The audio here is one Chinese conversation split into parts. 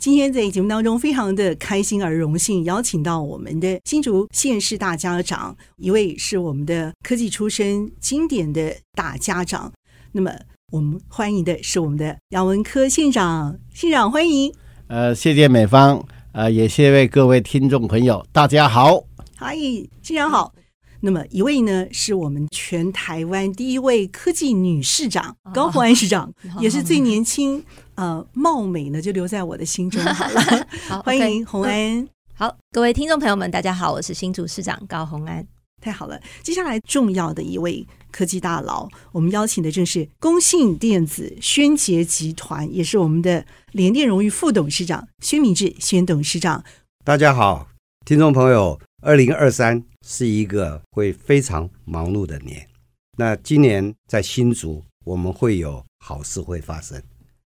今天在节目当中，非常的开心而荣幸，邀请到我们的新竹县市大家长，一位是我们的科技出身、经典的大家长。那么，我们欢迎的是我们的杨文科县长，县长欢迎。呃，谢谢美方，呃，也谢谢各位听众朋友，大家好。嗨，县长好。那么一位呢，是我们全台湾第一位科技女市长高虹安市长，也是最年轻，呃，貌美呢就留在我的心中好了。好，欢迎洪安。好，各位听众朋友们，大家好，我是新竹市长高洪安。太好了，接下来重要的一位科技大佬，我们邀请的正是工信电子宣捷集团，也是我们的联电荣誉副董事长薛明志宣董事长。大家好，听众朋友。二零二三是一个会非常忙碌的年。那今年在新竹，我们会有好事会发生。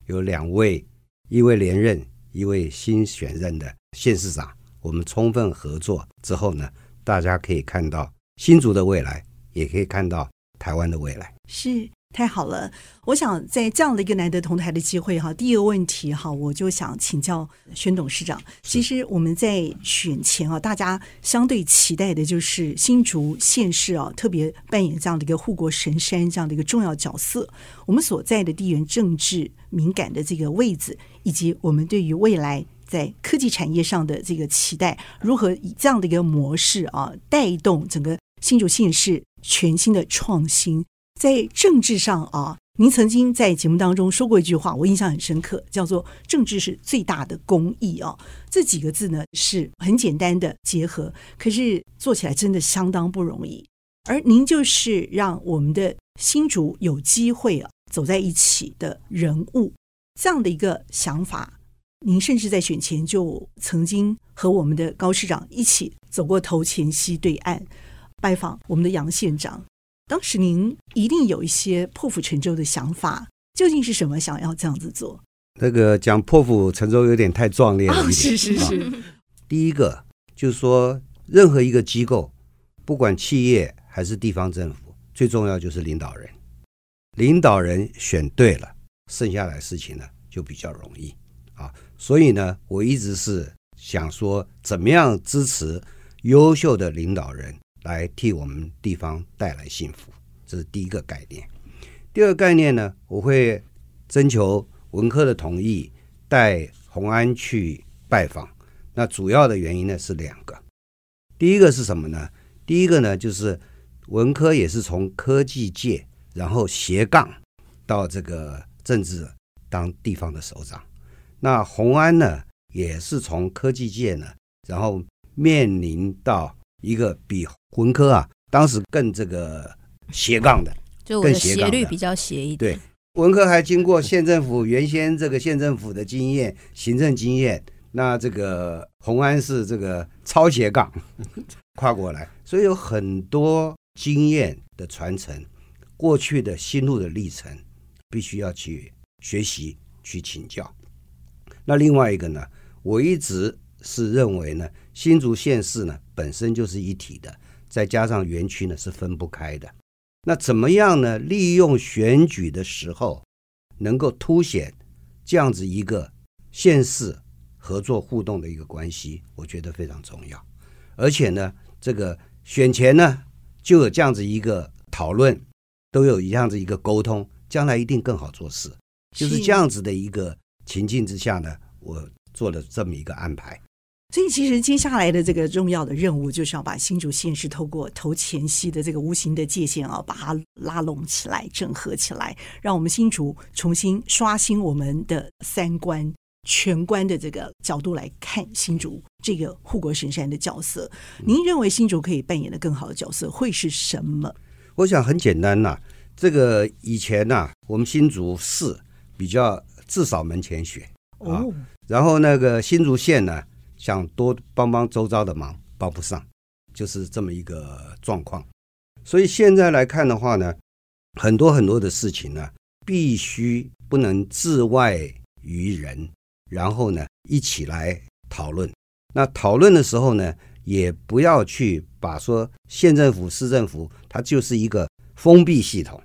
有两位，一位连任，一位新选任的县市长，我们充分合作之后呢，大家可以看到新竹的未来，也可以看到台湾的未来。是。太好了，我想在这样的一个难得同台的机会哈，第一个问题哈，我就想请教宣董事长。其实我们在选前啊，大家相对期待的就是新竹县市啊，特别扮演这样的一个护国神山这样的一个重要角色。我们所在的地缘政治敏感的这个位置，以及我们对于未来在科技产业上的这个期待，如何以这样的一个模式啊，带动整个新竹县市全新的创新。在政治上啊，您曾经在节目当中说过一句话，我印象很深刻，叫做“政治是最大的公益”啊。这几个字呢是很简单的结合，可是做起来真的相当不容易。而您就是让我们的新竹有机会啊走在一起的人物，这样的一个想法，您甚至在选前就曾经和我们的高市长一起走过头前溪对岸，拜访我们的杨县长。当时您一定有一些破釜沉舟的想法，究竟是什么？想要这样子做？那个讲破釜沉舟有点太壮烈了。哦，是是是。第一个就是说，任何一个机构，不管企业还是地方政府，最重要就是领导人。领导人选对了，剩下来事情呢就比较容易啊。所以呢，我一直是想说，怎么样支持优秀的领导人。来替我们地方带来幸福，这是第一个概念。第二个概念呢，我会征求文科的同意，带虹安去拜访。那主要的原因呢是两个，第一个是什么呢？第一个呢就是文科也是从科技界，然后斜杠到这个政治当地方的首长。那虹安呢也是从科技界呢，然后面临到一个比文科啊，当时更这个斜杠的，就我的斜率比较斜一点。对，文科还经过县政府原先这个县政府的经验、行政经验，那这个红安是这个超斜杠 跨过来，所以有很多经验的传承，过去的心路的历程，必须要去学习、去请教。那另外一个呢，我一直是认为呢，新竹县市呢本身就是一体的。再加上园区呢是分不开的，那怎么样呢？利用选举的时候，能够凸显这样子一个县市合作互动的一个关系，我觉得非常重要。而且呢，这个选前呢就有这样子一个讨论，都有这样子一个沟通，将来一定更好做事。就是这样子的一个情境之下呢，我做了这么一个安排。所以，其实接下来的这个重要的任务，就是要把新竹县市透过投前溪的这个无形的界限啊，把它拉拢起来、整合起来，让我们新竹重新刷新我们的三观、全观的这个角度来看新竹这个护国神山的角色。您认为新竹可以扮演的更好的角色会是什么？我想很简单呐、啊，这个以前呐、啊，我们新竹市比较至少门前雪啊，然后那个新竹县呢。想多帮帮周遭的忙，帮不上就是这么一个状况。所以现在来看的话呢，很多很多的事情呢，必须不能自外于人，然后呢一起来讨论。那讨论的时候呢，也不要去把说县政府、市政府它就是一个封闭系统。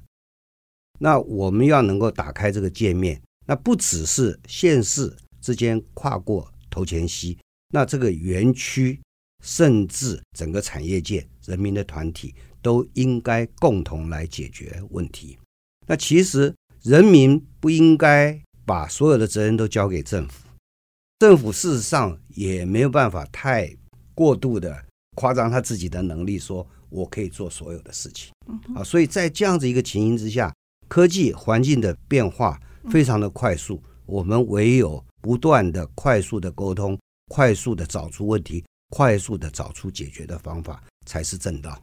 那我们要能够打开这个界面，那不只是县市之间跨过头前溪，那这个园区甚至整个产业界、人民的团体都应该共同来解决问题。那其实人民不应该把所有的责任都交给政府，政府事实上也没有办法太过度的夸张他自己的能力，说我可以做所有的事情啊。所以在这样子一个情形之下，科技环境的变化非常的快速，我们唯有不断的快速的沟通，快速的找出问题，快速的找出解决的方法，才是正道。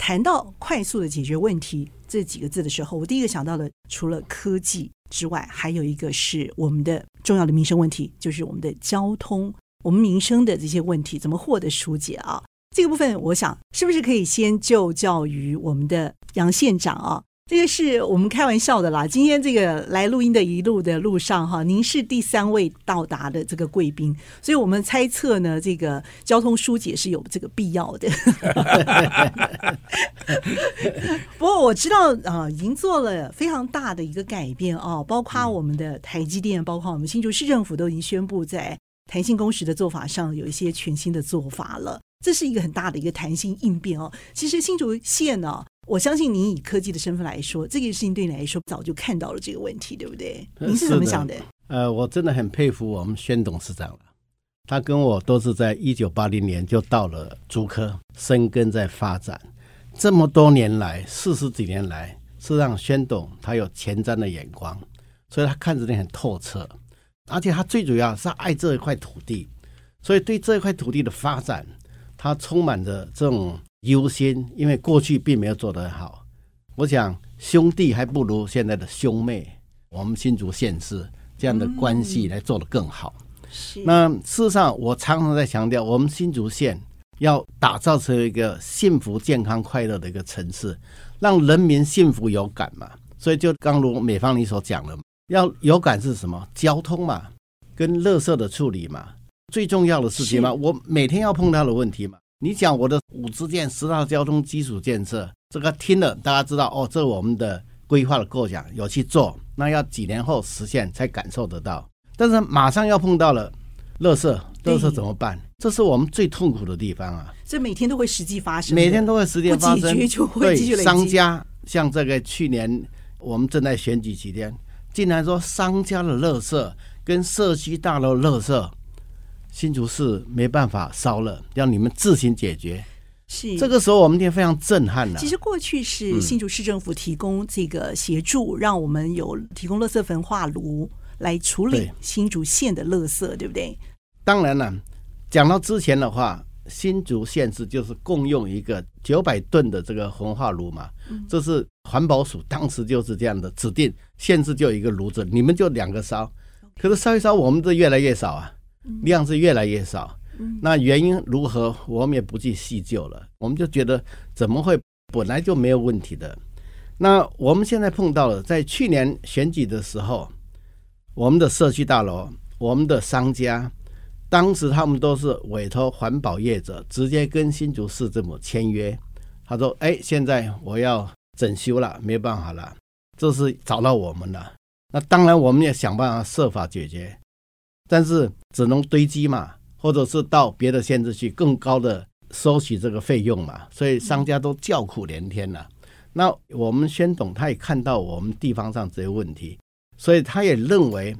谈到快速的解决问题这几个字的时候，我第一个想到的，除了科技之外，还有一个是我们的重要的民生问题，就是我们的交通，我们民生的这些问题怎么获得疏解啊？这个部分，我想是不是可以先就教于我们的杨县长啊？这个是我们开玩笑的啦。今天这个来录音的一路的路上哈，您是第三位到达的这个贵宾，所以我们猜测呢，这个交通疏解是有这个必要的。不过我知道啊，已经做了非常大的一个改变哦，包括我们的台积电，包括我们新竹市政府都已经宣布在弹性工时的做法上有一些全新的做法了。这是一个很大的一个弹性应变哦。其实新竹县呢。我相信您以科技的身份来说，这件事情对你来说早就看到了这个问题，对不对？您是怎么想的？的呃，我真的很佩服我们宣董事长了。他跟我都是在一九八零年就到了竹科生根在发展，这么多年来，四十几年来，是让宣董他有前瞻的眼光，所以他看着你很透彻，而且他最主要是爱这一块土地，所以对这一块土地的发展，他充满着这种。优先，因为过去并没有做得很好。我想兄弟还不如现在的兄妹，我们新竹县市这样的关系来做得更好。是。那事实上，我常常在强调，我们新竹县要打造成一个幸福、健康、快乐的一个城市，让人民幸福有感嘛。所以，就刚如美方你所讲的，要有感是什么？交通嘛，跟垃圾的处理嘛，最重要的事情嘛。我每天要碰到的问题嘛。你讲我的五支箭十大交通基础建设，这个听了大家知道哦，这是我们的规划的构想，有去做，那要几年后实现才感受得到。但是马上要碰到了，垃圾，垃圾怎么办？这是我们最痛苦的地方啊！这每天都会实际发生，每天都会实际发生。对，商家像这个去年我们正在选举期间，竟然说商家的垃圾跟社区大楼垃圾。新竹市没办法烧了，要你们自行解决。是这个时候，我们也非常震撼了。其实过去是新竹市政府提供这个协助，嗯、让我们有提供垃圾焚化炉来处理新竹县的垃圾，对，对不对？当然了，讲到之前的话，新竹县是就是共用一个九百吨的这个焚化炉嘛，嗯、这是环保署当时就是这样的指定，县市就一个炉子，你们就两个烧。可是烧一烧，我们这越来越少啊。量是越来越少，那原因如何，我们也不去细究了。我们就觉得怎么会本来就没有问题的？那我们现在碰到了，在去年选举的时候，我们的社区大楼、我们的商家，当时他们都是委托环保业者直接跟新竹市政府签约。他说：“哎，现在我要整修了，没办法了，这是找到我们了。那当然，我们也想办法设法解决。”但是只能堆积嘛，或者是到别的县市去更高的收取这个费用嘛，所以商家都叫苦连天了。那我们宣董他也看到我们地方上这些问题，所以他也认为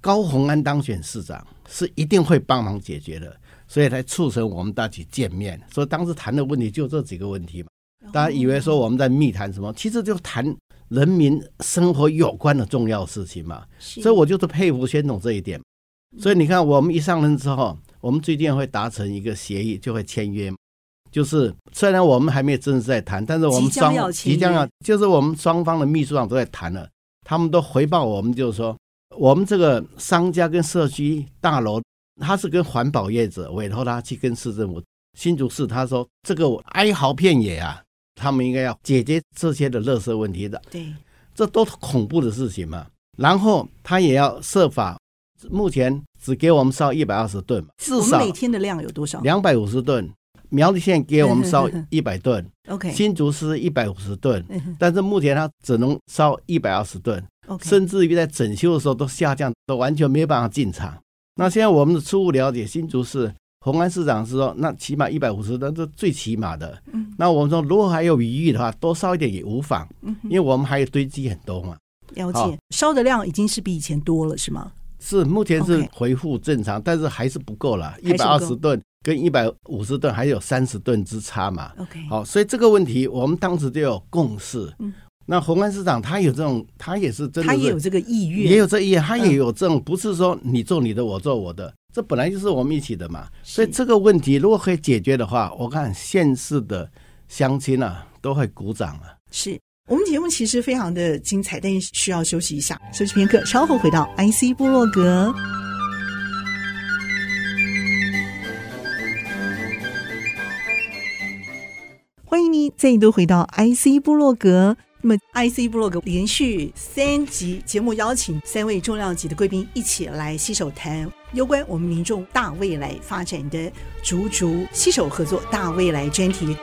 高虹安当选市长是一定会帮忙解决的，所以才促成我们大家见面。所以当时谈的问题就这几个问题嘛，大家以为说我们在密谈什么，其实就谈人民生活有关的重要事情嘛。所以我就是佩服宣董这一点。所以你看，我们一上任之后，我们最近会达成一个协议，就会签约。就是虽然我们还没有正式在谈，但是我们双即将要，就是我们双方的秘书长都在谈了，他们都回报我们，就是说，我们这个商家跟社区大楼，他是跟环保业者委托他去跟市政府新竹市他说这个哀嚎遍野啊，他们应该要解决这些的垃圾问题的。对，这都是恐怖的事情嘛。然后他也要设法，目前只给我们烧一百二十吨，至少每天的量有多少？两百五十吨。苗栗县给我们烧 一百吨，OK，新竹市一百五十吨，但是目前它只能烧一百二十吨，OK，甚至于在整修的时候都下降，都完全没有办法进场。那现在我们的初步了解，新竹市红安市长是说，那起码一百五十吨是最起码的。嗯，那我们说如果还有余裕的话，多烧一点也无妨，因为我们还有堆积很多嘛。了解，烧的量已经是比以前多了，是吗？是，目前是恢复正常，但是还是不够了，一百二十吨。跟一百五十吨还有三十吨之差嘛？OK，好，所以这个问题我们当时就有共识。嗯，那宏安市长他有这种，他也是真的，他也有这个意愿，也有这意愿，他也有这种，不是说你做你的，我做我的，这本来就是我们一起的嘛。所以这个问题如果可以解决的话，我看县市的乡亲啊都会鼓掌啊。是我们节目其实非常的精彩，但是需要休息一下，休息片刻，稍后回到 IC 部落格。欢迎你再度回到 IC 部落格。那么，IC 部落格连续三集节目邀请三位重量级的贵宾一起来携手谈有关我们民众大未来发展的竹竹携手合作大未来专题。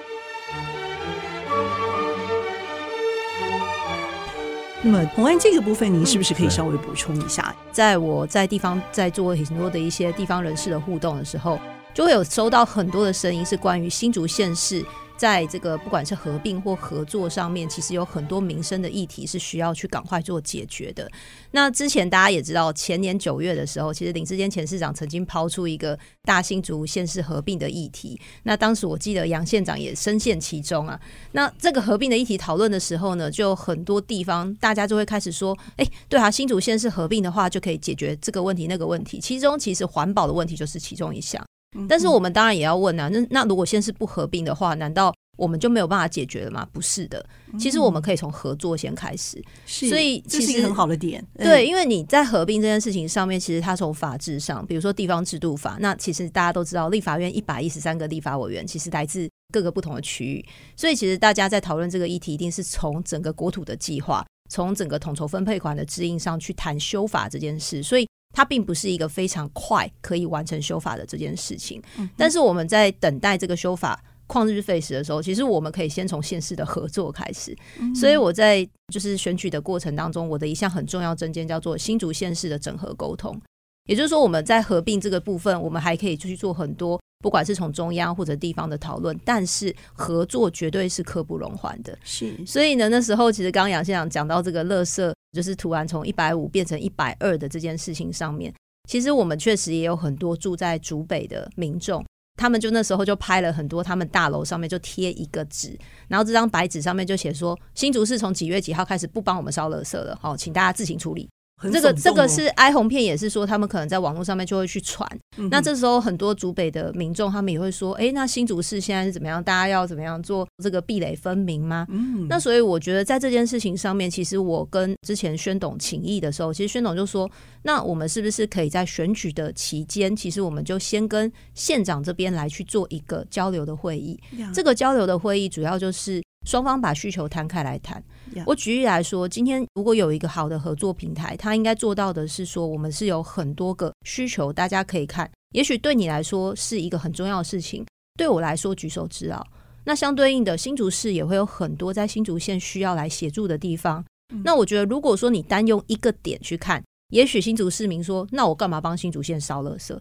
那么，红安这个部分，您是不是可以稍微补充一下？在我在地方在做很多的一些地方人士的互动的时候，就会有收到很多的声音，是关于新竹县市。在这个不管是合并或合作上面，其实有很多民生的议题是需要去赶快做解决的。那之前大家也知道，前年九月的时候，其实林志坚前市长曾经抛出一个大新竹县市合并的议题。那当时我记得杨县长也深陷其中啊。那这个合并的议题讨论的时候呢，就很多地方大家就会开始说：“哎，对啊，新竹县市合并的话，就可以解决这个问题那个问题。其中其实环保的问题就是其中一项。”但是我们当然也要问啊，那那如果先是不合并的话，难道我们就没有办法解决了吗？不是的，其实我们可以从合作先开始。是，所以其实这是一个很好的点。对，因为你在合并这件事情上面，其实它从法制上，比如说地方制度法，那其实大家都知道，立法院一百一十三个立法委员其实来自各个不同的区域，所以其实大家在讨论这个议题，一定是从整个国土的计划，从整个统筹分配款的指引上去谈修法这件事，所以。它并不是一个非常快可以完成修法的这件事情，但是我们在等待这个修法旷日费时的时候，其实我们可以先从县市的合作开始。所以我在就是选举的过程当中，我的一项很重要证件叫做新竹县市的整合沟通，也就是说我们在合并这个部分，我们还可以继续做很多。不管是从中央或者地方的讨论，但是合作绝对是刻不容缓的。是，所以呢，那时候其实刚刚杨县长讲到这个垃圾，就是突然从一百五变成一百二的这件事情上面，其实我们确实也有很多住在竹北的民众，他们就那时候就拍了很多他们大楼上面就贴一个纸，然后这张白纸上面就写说，新竹市从几月几号开始不帮我们烧垃圾了，好，请大家自行处理。这个这个是哀鸿遍野，也是说他们可能在网络上面就会去传。嗯、那这时候很多竹北的民众，他们也会说：“哎，那新竹市现在是怎么样？大家要怎么样做这个壁垒分明吗？”嗯，那所以我觉得在这件事情上面，其实我跟之前宣董请益的时候，其实宣董就说：“那我们是不是可以在选举的期间，其实我们就先跟县长这边来去做一个交流的会议？这个交流的会议主要就是双方把需求摊开来谈。”我举例来说，今天如果有一个好的合作平台，它应该做到的是说，我们是有很多个需求，大家可以看。也许对你来说是一个很重要的事情，对我来说举手之劳。那相对应的，新竹市也会有很多在新竹县需要来协助的地方。那我觉得，如果说你单用一个点去看，也许新竹市民说，那我干嘛帮新竹县烧垃圾？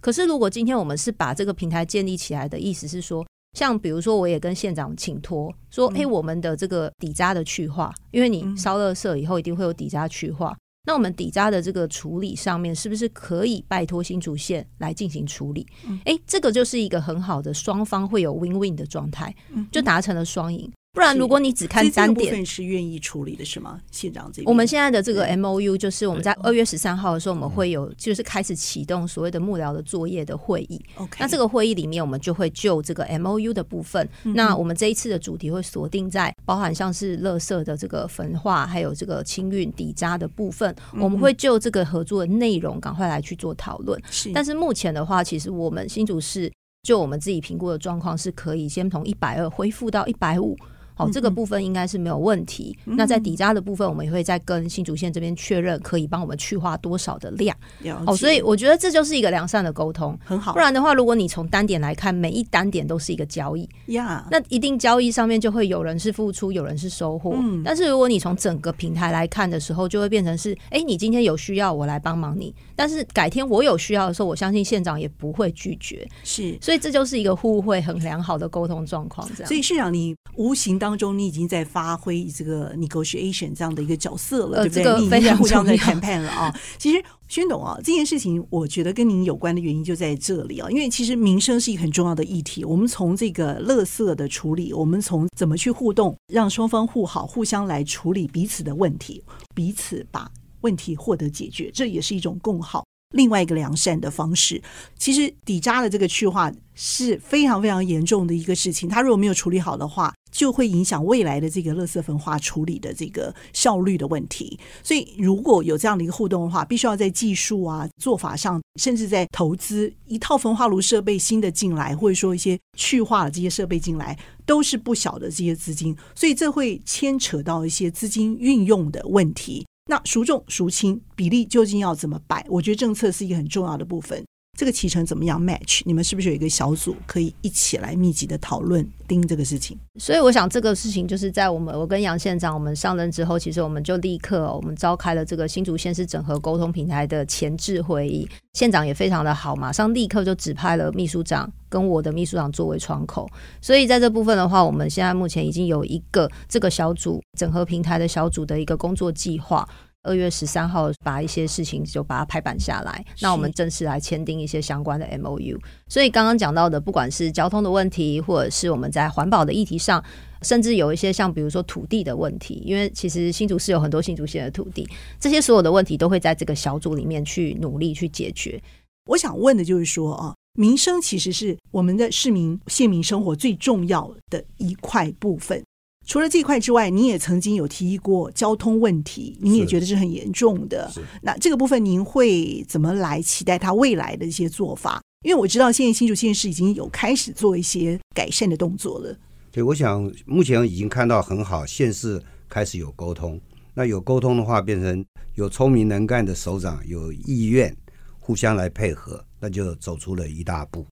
可是如果今天我们是把这个平台建立起来的意思是说。像比如说，我也跟县长请托说，哎，我们的这个底渣的去化，因为你烧垃圾以后一定会有底渣去化，那我们底渣的这个处理上面，是不是可以拜托新竹县来进行处理？哎，这个就是一个很好的双方会有 win win 的状态，就达成了双赢。不然，如果你只看单点，部分是愿意处理的是吗？县长这边，我们现在的这个 M O U 就是我们在二月十三号的时候，我们会有就是开始启动所谓的幕僚的作业的会议。OK，那这个会议里面，我们就会就这个 M O U 的部分，那我们这一次的主题会锁定在包含像是垃圾的这个焚化，还有这个清运底渣的部分，我们会就这个合作的内容赶快来去做讨论。是，但是目前的话，其实我们新竹市就我们自己评估的状况，是可以先从一百二恢复到一百五。好，这个部分应该是没有问题。嗯、那在底渣的部分，我们也会再跟新竹县这边确认，可以帮我们去化多少的量。哦，所以我觉得这就是一个良善的沟通，很好。不然的话，如果你从单点来看，每一单点都是一个交易呀，那一定交易上面就会有人是付出，有人是收获。嗯、但是如果你从整个平台来看的时候，就会变成是，哎，你今天有需要，我来帮忙你。但是改天我有需要的时候，我相信县长也不会拒绝。是，所以这就是一个互惠很良好的沟通状况。这样，所以市长，你无形当中你已经在。发挥这个 negotiation 这样的一个角色了，对不对？你已经在互相在谈判了啊。其实，宣董啊，这件事情我觉得跟您有关的原因就在这里啊。因为其实民生是一个很重要的议题。我们从这个垃圾的处理，我们从怎么去互动，让双方互好，互相来处理彼此的问题，彼此把问题获得解决，这也是一种共好。另外一个良善的方式，其实底渣的这个去化是非常非常严重的一个事情。它如果没有处理好的话，就会影响未来的这个垃圾焚化处理的这个效率的问题。所以，如果有这样的一个互动的话，必须要在技术啊、做法上，甚至在投资一套焚化炉设备新的进来，或者说一些去化的这些设备进来，都是不小的这些资金。所以，这会牵扯到一些资金运用的问题。那孰重孰轻比例究竟要怎么摆？我觉得政策是一个很重要的部分。这个期程怎么样 match？你们是不是有一个小组可以一起来密集的讨论盯这个事情？所以我想这个事情就是在我们我跟杨县长我们上任之后，其实我们就立刻我们召开了这个新竹县市整合沟通平台的前置会议。县长也非常的好，马上立刻就指派了秘书长跟我的秘书长作为窗口。所以在这部分的话，我们现在目前已经有一个这个小组整合平台的小组的一个工作计划。二月十三号把一些事情就把它拍板下来，那我们正式来签订一些相关的 MOU。所以刚刚讲到的，不管是交通的问题，或者是我们在环保的议题上，甚至有一些像比如说土地的问题，因为其实新竹市有很多新竹县的土地，这些所有的问题都会在这个小组里面去努力去解决。我想问的就是说啊，民生其实是我们的市民县民生活最重要的一块部分。除了这块之外，你也曾经有提议过交通问题，你也觉得是很严重的。那这个部分您会怎么来期待它未来的一些做法？因为我知道现在新竹县市已经有开始做一些改善的动作了。对，我想目前已经看到很好，县市开始有沟通。那有沟通的话，变成有聪明能干的首长有意愿互相来配合，那就走出了一大步。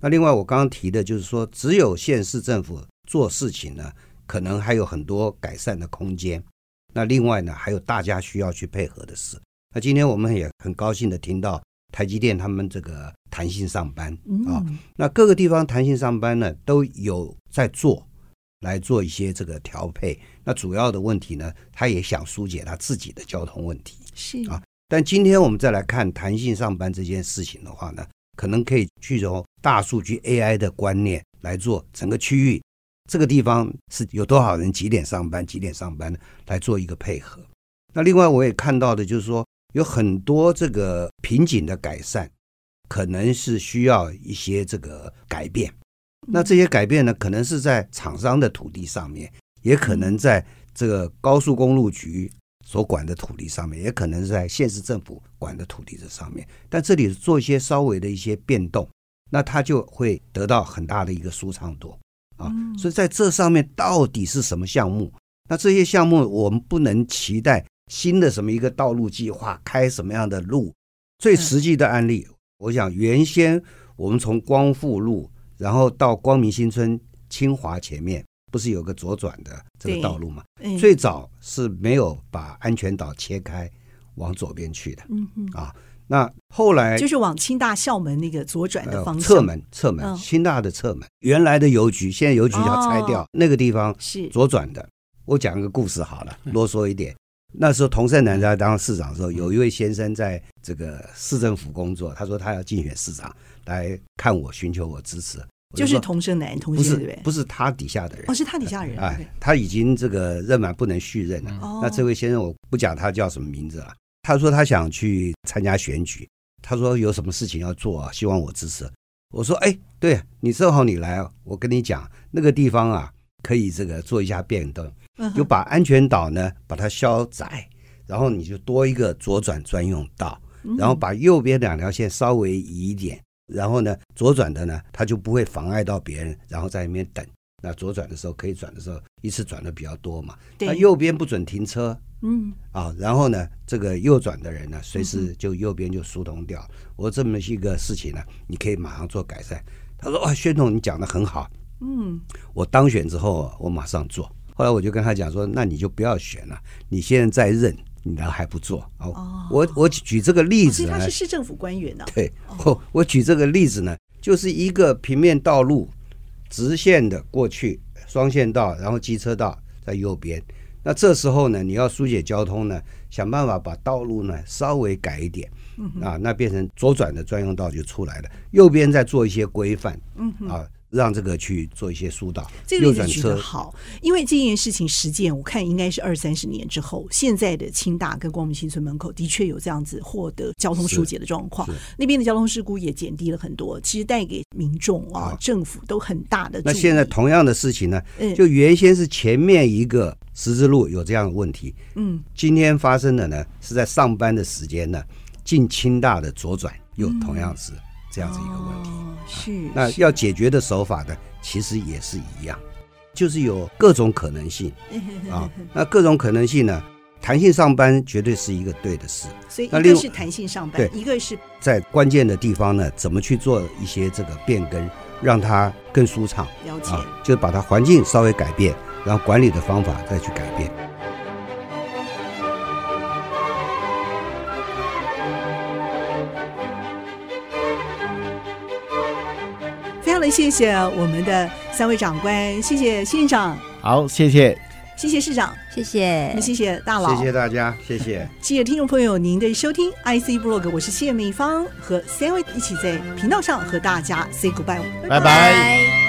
那另外我刚刚提的就是说，只有县市政府做事情呢。可能还有很多改善的空间。那另外呢，还有大家需要去配合的事。那今天我们也很高兴的听到台积电他们这个弹性上班啊，那各个地方弹性上班呢都有在做，来做一些这个调配。那主要的问题呢，他也想疏解他自己的交通问题是啊。但今天我们再来看弹性上班这件事情的话呢，可能可以去从大数据 AI 的观念来做整个区域。这个地方是有多少人几点上班，几点上班来做一个配合。那另外我也看到的就是说，有很多这个瓶颈的改善，可能是需要一些这个改变。那这些改变呢，可能是在厂商的土地上面，也可能在这个高速公路局所管的土地上面，也可能是在县市政府管的土地这上面。但这里做一些稍微的一些变动，那它就会得到很大的一个舒畅度。啊，所以在这上面到底是什么项目？那这些项目我们不能期待新的什么一个道路计划开什么样的路。最实际的案例，我想原先我们从光复路，然后到光明新村清华前面，不是有个左转的这个道路吗？最早是没有把安全岛切开往左边去的。啊。那后来就是往清大校门那个左转的方向，侧门侧门，清大的侧门，原来的邮局，现在邮局要拆掉，那个地方是左转的。我讲个故事好了，啰嗦一点。那时候童胜男在当市长的时候，有一位先生在这个市政府工作，他说他要竞选市长，来看我，寻求我支持。就是童胜男同学，对不对？不是他底下的人，哦，是他底下的人。哎，他已经这个任满不能续任了。那这位先生我不讲他叫什么名字了。他说他想去参加选举，他说有什么事情要做啊，希望我支持。我说哎，对你正好你来，我跟你讲那个地方啊，可以这个做一下变动，就把安全岛呢把它削窄，然后你就多一个左转专用道，然后把右边两条线稍微移一点，然后呢，左转的呢，他就不会妨碍到别人，然后在那边等。那左转的时候可以转的时候，一次转的比较多嘛。那右边不准停车。嗯，啊，然后呢，这个右转的人呢，随时就右边就疏通掉。我这么一个事情呢，你可以马上做改善。他说：“哇，宣统，你讲的很好。”嗯，我当选之后，我马上做。后来我就跟他讲说：“那你就不要选了，你现在在任，你呢还不做？”哦，我我举这个例子呢，哦、他是市政府官员呢、啊。对，我我举这个例子呢，就是一个平面道路，直线的过去，双线道，然后机车道在右边。那这时候呢，你要疏解交通呢，想办法把道路呢稍微改一点，嗯、啊，那变成左转的专用道就出来了，右边再做一些规范，嗯啊。让这个去做一些疏导，这个例子举得好，因为这件事情实践，我看应该是二三十年之后，现在的清大跟光明新村门口的确有这样子获得交通疏解的状况，那边的交通事故也减低了很多，其实带给民众啊、哦、政府都很大的。那现在同样的事情呢，就原先是前面一个十字路有这样的问题，嗯，今天发生的呢是在上班的时间呢，进清大的左转又同样是。这样子一个问题，哦、是、啊、那要解决的手法呢，其实也是一样，就是有各种可能性 啊。那各种可能性呢，弹性上班绝对是一个对的事。所以一个是弹性上班，对，一个是在关键的地方呢，怎么去做一些这个变更，让它更舒畅。了解，啊、就是把它环境稍微改变，然后管理的方法再去改变。非常的谢谢我们的三位长官，谢谢县长，好，谢谢，谢谢市长，谢谢，谢谢大佬，谢谢大家，谢谢，谢谢听众朋友您的收听，IC Blog，，我是谢美芳，和三位一起在频道上和大家 say goodbye，拜拜。